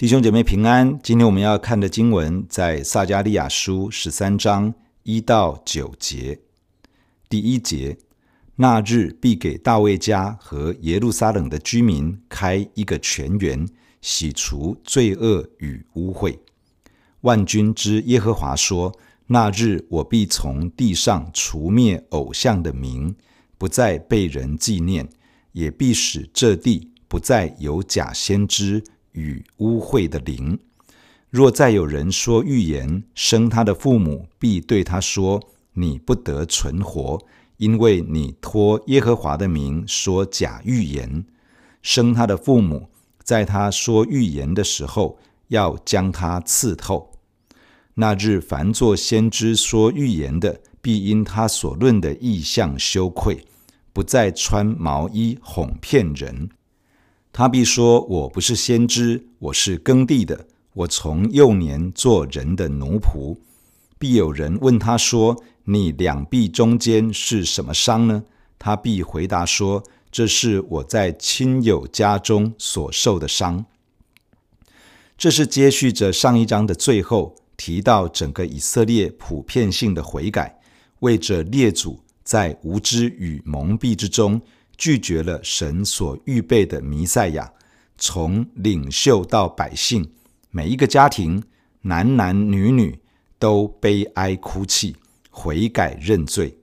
弟兄姐妹平安，今天我们要看的经文在撒迦利亚书十三章一到九节。第一节，那日必给大卫家和耶路撒冷的居民开一个泉源，洗除罪恶与污秽。万军之耶和华说：那日我必从地上除灭偶像的名，不再被人纪念，也必使这地不再有假先知。与污秽的灵，若再有人说预言，生他的父母必对他说：“你不得存活，因为你托耶和华的名说假预言。”生他的父母在他说预言的时候，要将他刺透。那日，凡作先知说预言的，必因他所论的异象羞愧，不再穿毛衣哄骗人。他必说：“我不是先知，我是耕地的。我从幼年做人的奴仆。”必有人问他说：“你两臂中间是什么伤呢？”他必回答说：“这是我在亲友家中所受的伤。”这是接续着上一章的最后，提到整个以色列普遍性的悔改，为着列祖在无知与蒙蔽之中。拒绝了神所预备的弥赛亚，从领袖到百姓，每一个家庭，男男女女都悲哀哭泣，悔改认罪。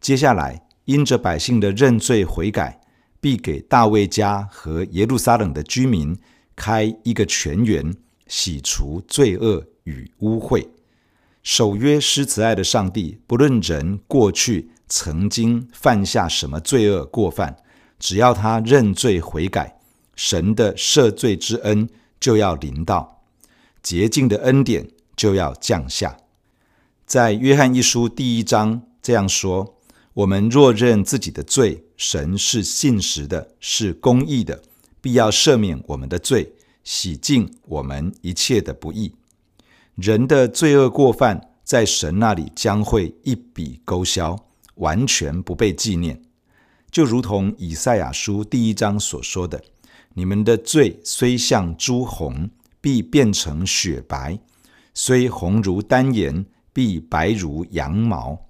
接下来，因着百姓的认罪悔改，必给大卫家和耶路撒冷的居民开一个泉源，洗除罪恶与污秽。守约施慈爱的上帝，不论人过去。曾经犯下什么罪恶过犯，只要他认罪悔改，神的赦罪之恩就要临到，洁净的恩典就要降下。在约翰一书第一章这样说：“我们若认自己的罪，神是信实的，是公义的，必要赦免我们的罪，洗净我们一切的不义。人的罪恶过犯，在神那里将会一笔勾销。”完全不被纪念，就如同以赛亚书第一章所说的：“你们的罪虽像朱红，必变成雪白；虽红如丹颜，必白如羊毛。”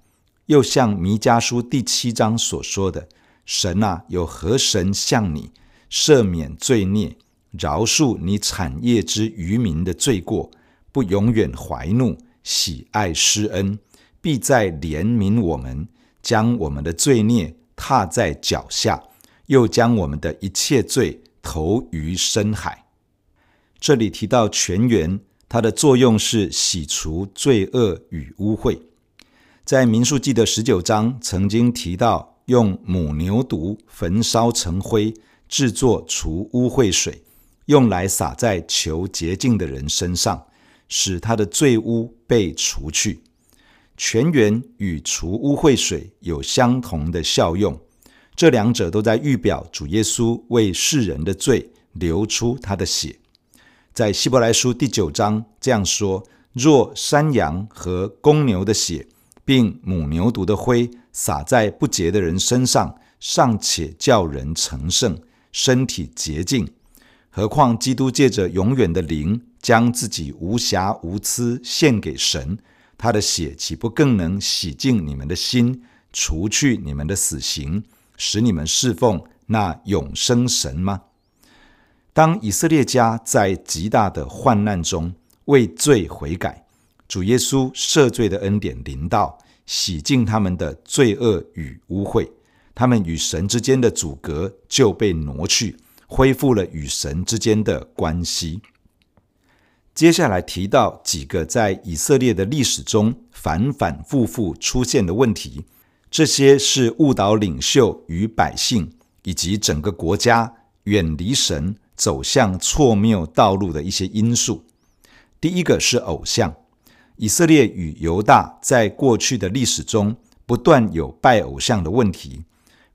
又像弥迦书第七章所说的：“神啊，有何神像你，赦免罪孽，饶恕你产业之余民的罪过，不永远怀怒，喜爱施恩，必再怜悯我们。”将我们的罪孽踏在脚下，又将我们的一切罪投于深海。这里提到泉源，它的作用是洗除罪恶与污秽。在民数记的十九章曾经提到，用母牛犊焚烧成灰，制作除污秽水，用来洒在求洁净的人身上，使他的罪污被除去。泉源与除污秽水有相同的效用，这两者都在预表主耶稣为世人的罪流出他的血。在希伯来书第九章这样说：若山羊和公牛的血，并母牛犊的灰洒在不洁的人身上，尚且叫人成圣，身体洁净，何况基督借着永远的灵，将自己无瑕无疵献给神。他的血岂不更能洗净你们的心，除去你们的死刑，使你们侍奉那永生神吗？当以色列家在极大的患难中为罪悔改，主耶稣赦罪的恩典临到，洗净他们的罪恶与污秽，他们与神之间的阻隔就被挪去，恢复了与神之间的关系。接下来提到几个在以色列的历史中反反复复出现的问题，这些是误导领袖与百姓以及整个国家远离神、走向错谬道路的一些因素。第一个是偶像，以色列与犹大在过去的历史中不断有拜偶像的问题，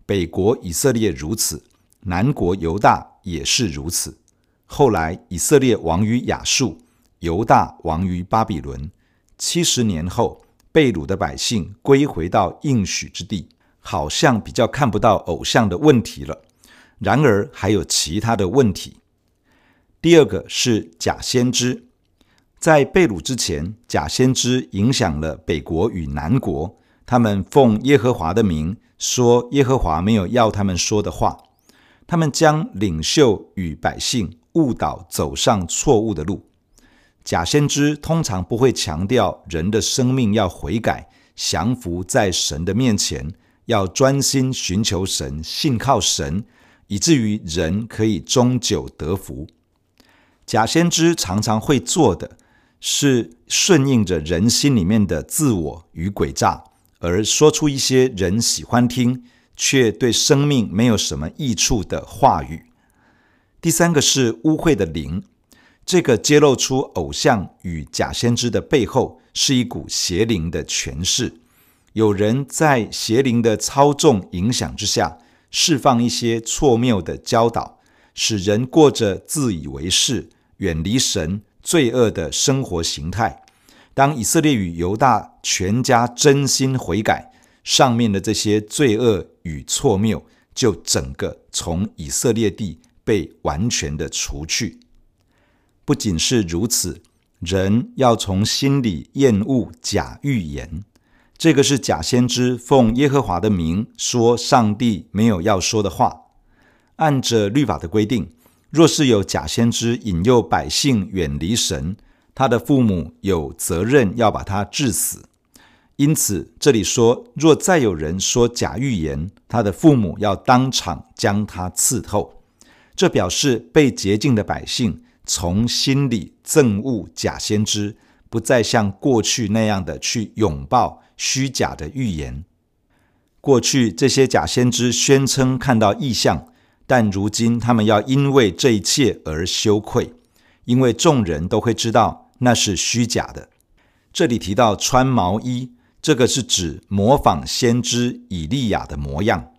北国以色列如此，南国犹大也是如此。后来以色列亡于亚述。犹大亡于巴比伦，七十年后，被掳的百姓归回到应许之地，好像比较看不到偶像的问题了。然而，还有其他的问题。第二个是假先知。在被掳之前，假先知影响了北国与南国，他们奉耶和华的名说耶和华没有要他们说的话，他们将领袖与百姓误导走上错误的路。假先知通常不会强调人的生命要悔改，降服在神的面前，要专心寻求神，信靠神，以至于人可以终久得福。假先知常常会做的，是顺应着人心里面的自我与诡诈，而说出一些人喜欢听却对生命没有什么益处的话语。第三个是污秽的灵，这个揭露出偶像与假先知的背后是一股邪灵的权势，有人在邪灵的操纵影响之下，释放一些错谬的教导，使人过着自以为是、远离神。罪恶的生活形态。当以色列与犹大全家真心悔改，上面的这些罪恶与错谬就整个从以色列地被完全的除去。不仅是如此，人要从心里厌恶假预言。这个是假先知奉耶和华的名说上帝没有要说的话。按着律法的规定。若是有假先知引诱百姓远离神，他的父母有责任要把他治死。因此，这里说，若再有人说假预言，他的父母要当场将他刺透。这表示被洁净的百姓从心里憎恶假先知，不再像过去那样的去拥抱虚假的预言。过去这些假先知宣称看到异象。但如今，他们要因为这一切而羞愧，因为众人都会知道那是虚假的。这里提到穿毛衣，这个是指模仿先知以利亚的模样。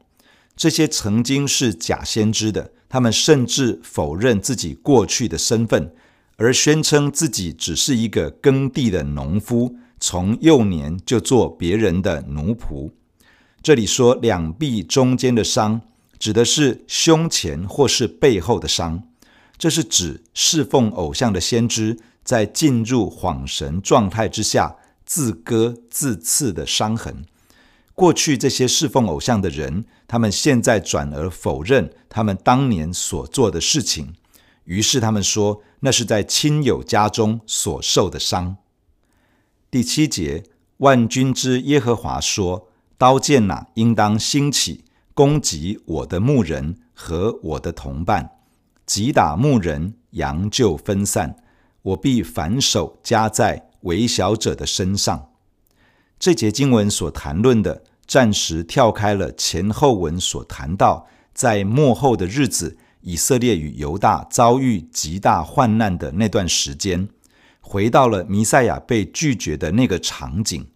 这些曾经是假先知的，他们甚至否认自己过去的身份，而宣称自己只是一个耕地的农夫，从幼年就做别人的奴仆。这里说两臂中间的伤。指的是胸前或是背后的伤，这是指侍奉偶像的先知在进入恍神状态之下自割自刺的伤痕。过去这些侍奉偶像的人，他们现在转而否认他们当年所做的事情，于是他们说那是在亲友家中所受的伤。第七节，万军之耶和华说：“刀剑哪，应当兴起。”攻击我的牧人和我的同伴，击打牧人，羊就分散。我必反手加在微小者的身上。这节经文所谈论的，暂时跳开了前后文所谈到，在末后的日子，以色列与犹大遭遇极大患难的那段时间，回到了弥赛亚被拒绝的那个场景。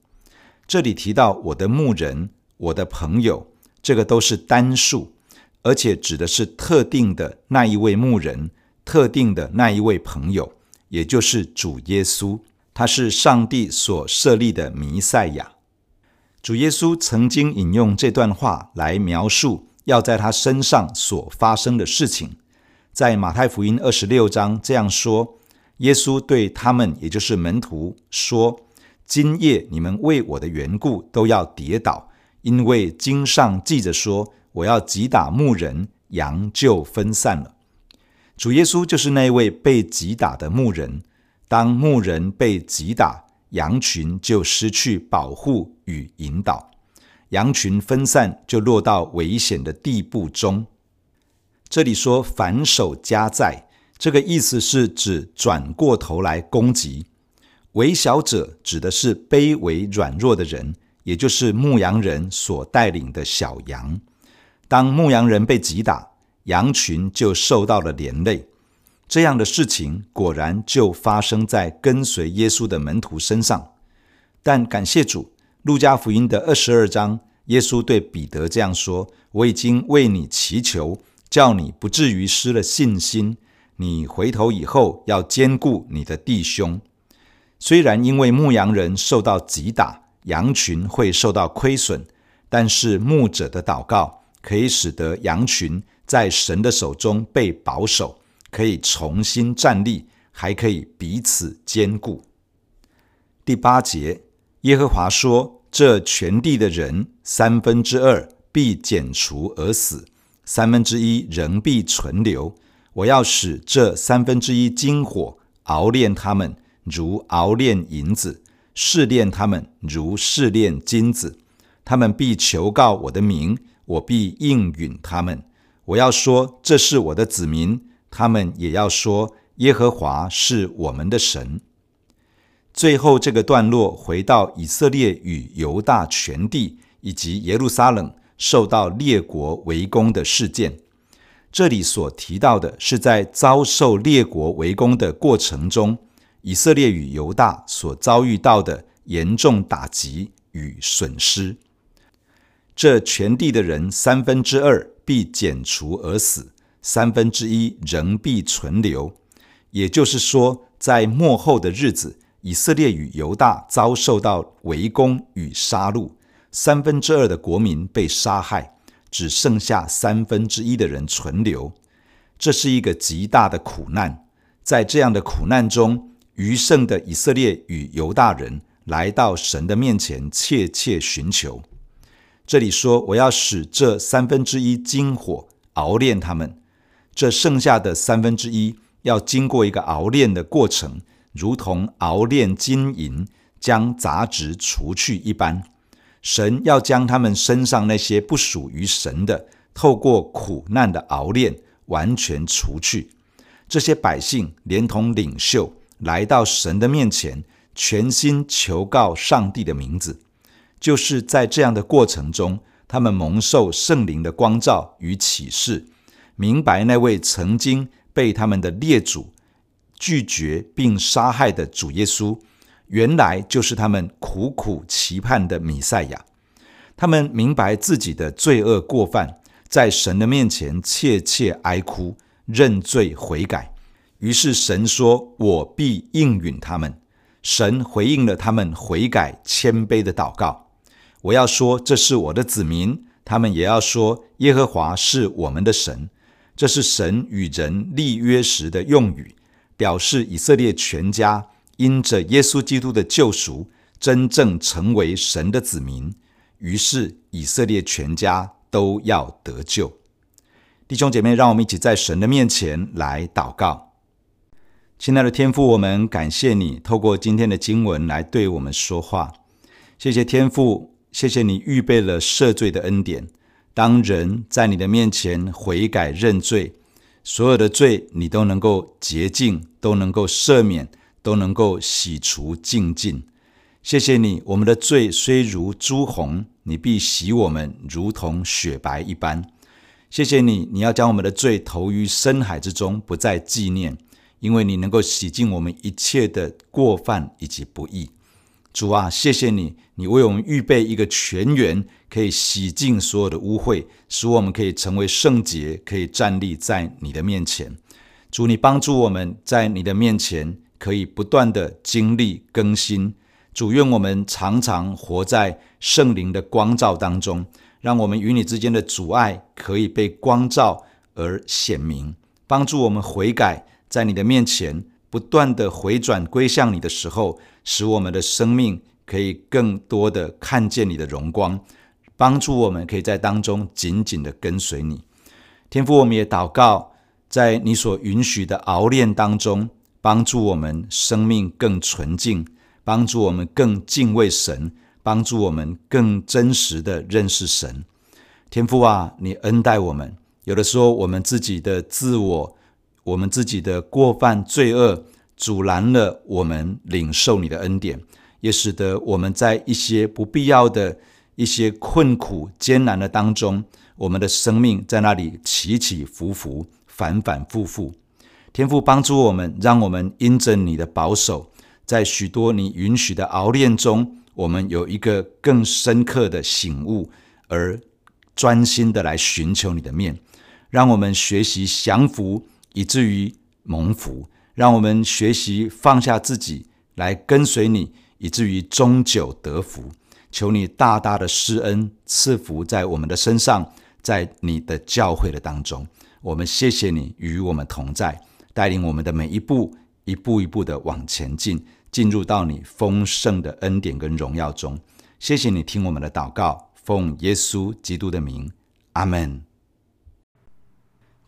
这里提到我的牧人，我的朋友。这个都是单数，而且指的是特定的那一位牧人，特定的那一位朋友，也就是主耶稣，他是上帝所设立的弥赛亚。主耶稣曾经引用这段话来描述要在他身上所发生的事情，在马太福音二十六章这样说：耶稣对他们，也就是门徒说：“今夜你们为我的缘故都要跌倒。”因为经上记着说：“我要击打牧人，羊就分散了。”主耶稣就是那位被击打的牧人。当牧人被击打，羊群就失去保护与引导，羊群分散，就落到危险的地步中。这里说“反手加在”，这个意思是指转过头来攻击。微小者指的是卑微软弱的人。也就是牧羊人所带领的小羊，当牧羊人被击打，羊群就受到了连累。这样的事情果然就发生在跟随耶稣的门徒身上。但感谢主，路加福音的二十二章，耶稣对彼得这样说：“我已经为你祈求，叫你不至于失了信心。你回头以后要兼顾你的弟兄。虽然因为牧羊人受到击打。”羊群会受到亏损，但是牧者的祷告可以使得羊群在神的手中被保守，可以重新站立，还可以彼此坚固。第八节，耶和华说：“这全地的人三分之二必剪除而死，三分之一仍必存留。我要使这三分之一金火熬炼他们，如熬炼银子；试炼他们，如试炼金子。他们必求告我的名，我必应允他们。我要说，这是我的子民。他们也要说，耶和华是我们的神。”最后这个段落回到以色列与犹大全地以及耶路撒冷受到列国围攻的事件。这里所提到的是在遭受列国围攻的过程中，以色列与犹大所遭遇到的严重打击与损失。这全地的人三分之二必剪除而死，三分之一仍必存留。也就是说，在末后的日子，以色列与犹大遭受到围攻与杀戮，三分之二的国民被杀害。只剩下三分之一的人存留，这是一个极大的苦难。在这样的苦难中，余剩的以色列与犹大人来到神的面前，切切寻求。这里说：“我要使这三分之一经火熬炼他们。”这剩下的三分之一要经过一个熬炼的过程，如同熬炼金银，将杂质除去一般。神要将他们身上那些不属于神的，透过苦难的熬炼，完全除去。这些百姓连同领袖来到神的面前，全心求告上帝的名字。就是在这样的过程中，他们蒙受圣灵的光照与启示，明白那位曾经被他们的列祖拒绝并杀害的主耶稣。原来就是他们苦苦期盼的弥赛亚，他们明白自己的罪恶过犯，在神的面前切切哀哭认罪悔改。于是神说：“我必应允他们。”神回应了他们悔改谦卑的祷告。我要说：“这是我的子民。”他们也要说：“耶和华是我们的神。”这是神与人立约时的用语，表示以色列全家。因着耶稣基督的救赎，真正成为神的子民，于是以色列全家都要得救。弟兄姐妹，让我们一起在神的面前来祷告。亲爱的天父，我们感谢你透过今天的经文来对我们说话。谢谢天父，谢谢你预备了赦罪的恩典。当人在你的面前悔改认罪，所有的罪你都能够洁净，都能够赦免。都能够洗除净尽，谢谢你。我们的罪虽如朱红，你必洗我们如同雪白一般。谢谢你，你要将我们的罪投于深海之中，不再纪念，因为你能够洗净我们一切的过犯以及不义。主啊，谢谢你，你为我们预备一个泉源，可以洗净所有的污秽，使我们可以成为圣洁，可以站立在你的面前。主，你帮助我们在你的面前。可以不断的经历更新，主愿我们常常活在圣灵的光照当中，让我们与你之间的阻碍可以被光照而显明，帮助我们悔改，在你的面前不断的回转归向你的时候，使我们的生命可以更多的看见你的荣光，帮助我们可以在当中紧紧的跟随你。天父，我们也祷告，在你所允许的熬炼当中。帮助我们生命更纯净，帮助我们更敬畏神，帮助我们更真实的认识神。天父啊，你恩待我们。有的时候，我们自己的自我，我们自己的过犯罪恶，阻拦了我们领受你的恩典，也使得我们在一些不必要的一些困苦艰难的当中，我们的生命在那里起起伏伏，反反复复。天父帮助我们，让我们因着你的保守，在许多你允许的熬炼中，我们有一个更深刻的醒悟，而专心的来寻求你的面。让我们学习降服，以至于蒙福；让我们学习放下自己，来跟随你，以至于终久得福。求你大大的施恩赐福在我们的身上，在你的教会的当中。我们谢谢你与我们同在。带领我们的每一步，一步一步的往前进，进入到你丰盛的恩典跟荣耀中。谢谢你听我们的祷告，奉耶稣基督的名，阿门。